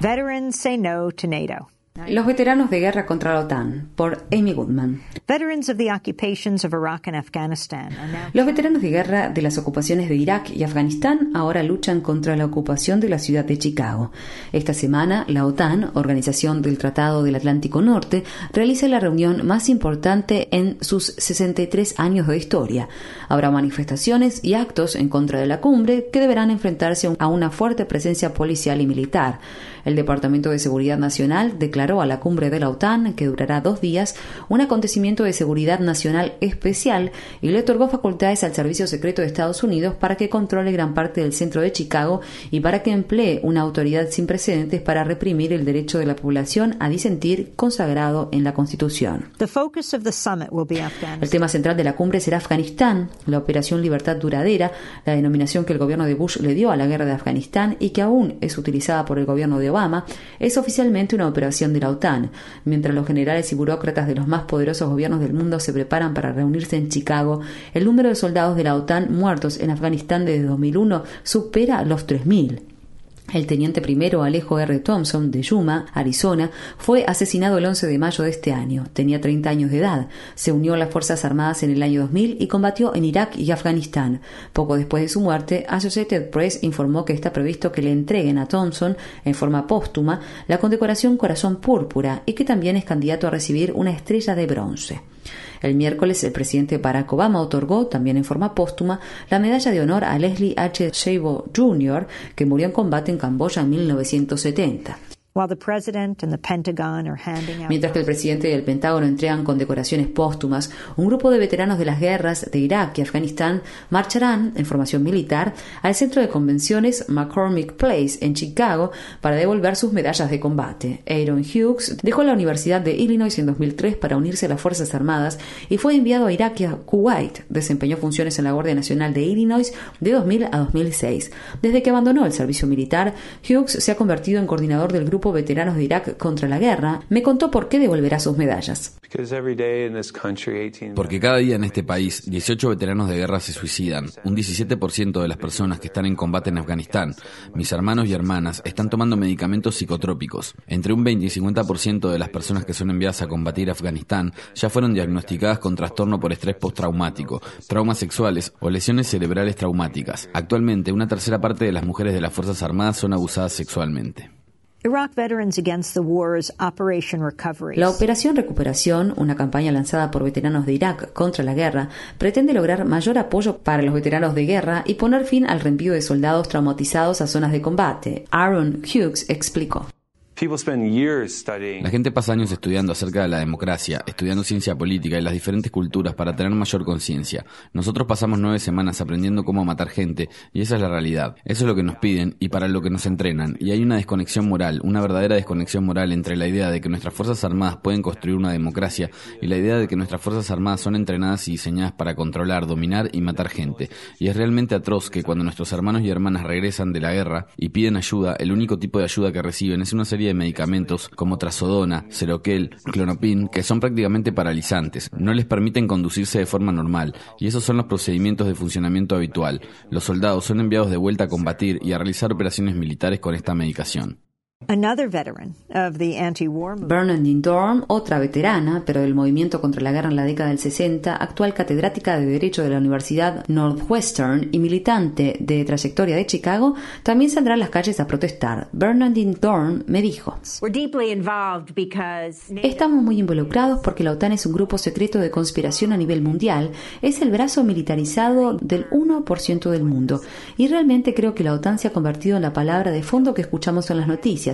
Veterans say no to NATO. Los veteranos de guerra contra la OTAN, por Amy Goodman. Los veteranos de guerra de las ocupaciones de Irak y Afganistán ahora luchan contra la ocupación de la ciudad de Chicago. Esta semana, la OTAN, Organización del Tratado del Atlántico Norte, realiza la reunión más importante en sus 63 años de historia. Habrá manifestaciones y actos en contra de la cumbre que deberán enfrentarse a una fuerte presencia policial y militar. El Departamento de Seguridad Nacional declaró a la cumbre de la OTAN, que durará dos días, un acontecimiento de seguridad nacional especial y le otorgó facultades al Servicio Secreto de Estados Unidos para que controle gran parte del centro de Chicago y para que emplee una autoridad sin precedentes para reprimir el derecho de la población a disentir consagrado en la Constitución. El tema central de la cumbre será Afganistán, la Operación Libertad Duradera, la denominación que el gobierno de Bush le dio a la guerra de Afganistán y que aún es utilizada por el gobierno de Obama, es oficialmente una operación de la OTAN, mientras los generales y burócratas de los más poderosos gobiernos del mundo se preparan para reunirse en Chicago, el número de soldados de la OTAN muertos en Afganistán desde 2001 supera los 3.000. El teniente primero Alejo R. Thompson, de Yuma, Arizona, fue asesinado el 11 de mayo de este año. Tenía 30 años de edad. Se unió a las Fuerzas Armadas en el año 2000 y combatió en Irak y Afganistán. Poco después de su muerte, Associated Press informó que está previsto que le entreguen a Thompson, en forma póstuma, la condecoración Corazón Púrpura y que también es candidato a recibir una estrella de bronce. El miércoles, el presidente Barack Obama otorgó, también en forma póstuma, la medalla de honor a Leslie H. Shavo Jr., que murió en combate en Camboya en 1970. Mientras que el presidente y el Pentágono entregan condecoraciones póstumas, un grupo de veteranos de las guerras de Irak y Afganistán marcharán en formación militar al centro de convenciones McCormick Place en Chicago para devolver sus medallas de combate. Aaron Hughes dejó la Universidad de Illinois en 2003 para unirse a las Fuerzas Armadas y fue enviado a Irak y a Kuwait. Desempeñó funciones en la Guardia Nacional de Illinois de 2000 a 2006. Desde que abandonó el servicio militar, Hughes se ha convertido en coordinador del grupo veteranos de Irak contra la guerra, me contó por qué devolverá sus medallas. Porque cada día en este país 18 veteranos de guerra se suicidan, un 17% de las personas que están en combate en Afganistán, mis hermanos y hermanas, están tomando medicamentos psicotrópicos. Entre un 20 y 50% de las personas que son enviadas a combatir Afganistán ya fueron diagnosticadas con trastorno por estrés postraumático, traumas sexuales o lesiones cerebrales traumáticas. Actualmente, una tercera parte de las mujeres de las Fuerzas Armadas son abusadas sexualmente. La Operación Recuperación, una campaña lanzada por veteranos de Irak contra la guerra, pretende lograr mayor apoyo para los veteranos de guerra y poner fin al reenvío de soldados traumatizados a zonas de combate. Aaron Hughes explicó. La gente pasa años estudiando acerca de la democracia, estudiando ciencia política y las diferentes culturas para tener mayor conciencia. Nosotros pasamos nueve semanas aprendiendo cómo matar gente y esa es la realidad. Eso es lo que nos piden y para lo que nos entrenan. Y hay una desconexión moral, una verdadera desconexión moral entre la idea de que nuestras Fuerzas Armadas pueden construir una democracia y la idea de que nuestras Fuerzas Armadas son entrenadas y diseñadas para controlar, dominar y matar gente. Y es realmente atroz que cuando nuestros hermanos y hermanas regresan de la guerra y piden ayuda, el único tipo de ayuda que reciben es una serie de medicamentos como trazodona, seroquel, clonopin, que son prácticamente paralizantes. No les permiten conducirse de forma normal, y esos son los procedimientos de funcionamiento habitual. Los soldados son enviados de vuelta a combatir y a realizar operaciones militares con esta medicación. Bernadine Dorm, otra veterana, pero del movimiento contra la guerra en la década del 60, actual catedrática de Derecho de la Universidad Northwestern y militante de trayectoria de Chicago, también saldrá a las calles a protestar. Bernadine Dorn me dijo: Estamos muy involucrados porque la OTAN es un grupo secreto de conspiración a nivel mundial, es el brazo militarizado del 1% del mundo, y realmente creo que la OTAN se ha convertido en la palabra de fondo que escuchamos en las noticias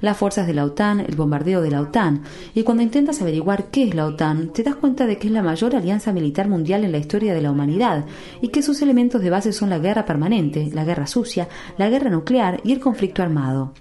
las fuerzas de la OTAN, el bombardeo de la OTAN. Y cuando intentas averiguar qué es la OTAN, te das cuenta de que es la mayor alianza militar mundial en la historia de la humanidad y que sus elementos de base son la guerra permanente, la guerra sucia, la guerra nuclear y el conflicto armado.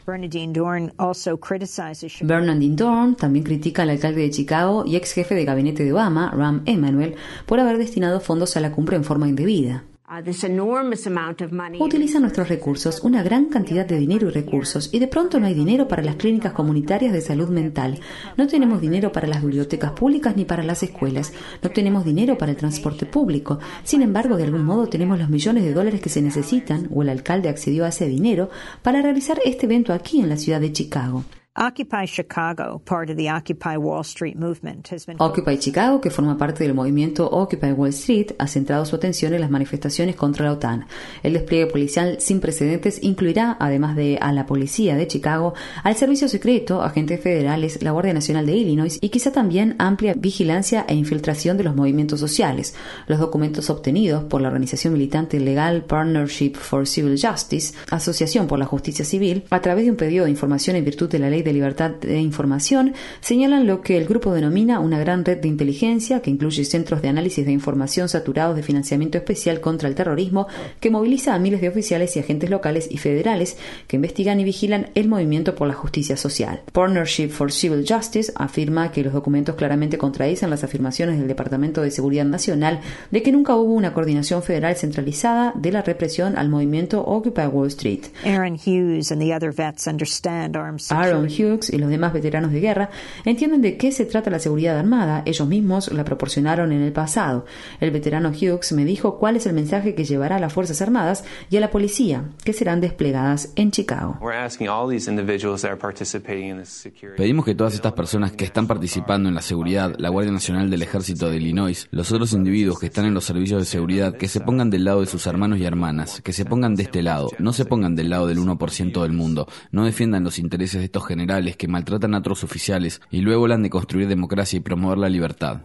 Bernadine Dorn también critica al alcalde de Chicago y ex jefe de gabinete de Obama, Ram Emanuel, por haber destinado fondos a la cumbre en forma indebida. Uh, Utilizan nuestros recursos, una gran cantidad de dinero y recursos, y de pronto no hay dinero para las clínicas comunitarias de salud mental. No tenemos dinero para las bibliotecas públicas ni para las escuelas. No tenemos dinero para el transporte público. Sin embargo, de algún modo tenemos los millones de dólares que se necesitan, o el alcalde accedió a ese dinero, para realizar este evento aquí en la ciudad de Chicago. Occupy Chicago, part of the Occupy Wall Street movement, has been Occupy Chicago, que forma parte del movimiento Occupy Wall Street, ha centrado su atención en las manifestaciones contra la OTAN. El despliegue policial sin precedentes incluirá, además de a la policía de Chicago, al servicio secreto, agentes federales, la Guardia Nacional de Illinois y quizá también amplia vigilancia e infiltración de los movimientos sociales. Los documentos obtenidos por la organización militante legal Partnership for Civil Justice, Asociación por la Justicia Civil, a través de un pedido de información en virtud de la ley de Libertad de Información señalan lo que el grupo denomina una gran red de inteligencia que incluye centros de análisis de información saturados de financiamiento especial contra el terrorismo que moviliza a miles de oficiales y agentes locales y federales que investigan y vigilan el movimiento por la justicia social. Partnership for Civil Justice afirma que los documentos claramente contradicen las afirmaciones del Departamento de Seguridad Nacional de que nunca hubo una coordinación federal centralizada de la represión al movimiento Occupy Wall Street. Aaron Hughes and the other vets understand armed Hughes y los demás veteranos de guerra entienden de qué se trata la seguridad armada, ellos mismos la proporcionaron en el pasado. El veterano Hughes me dijo cuál es el mensaje que llevará a las Fuerzas Armadas y a la policía, que serán desplegadas en Chicago. Pedimos que todas estas personas que están participando en la seguridad, la Guardia Nacional del Ejército de Illinois, los otros individuos que están en los servicios de seguridad, que se pongan del lado de sus hermanos y hermanas, que se pongan de este lado, no se pongan del lado del 1% del mundo, no defiendan los intereses de estos generales que maltratan a otros oficiales y luego hablan de construir democracia y promover la libertad.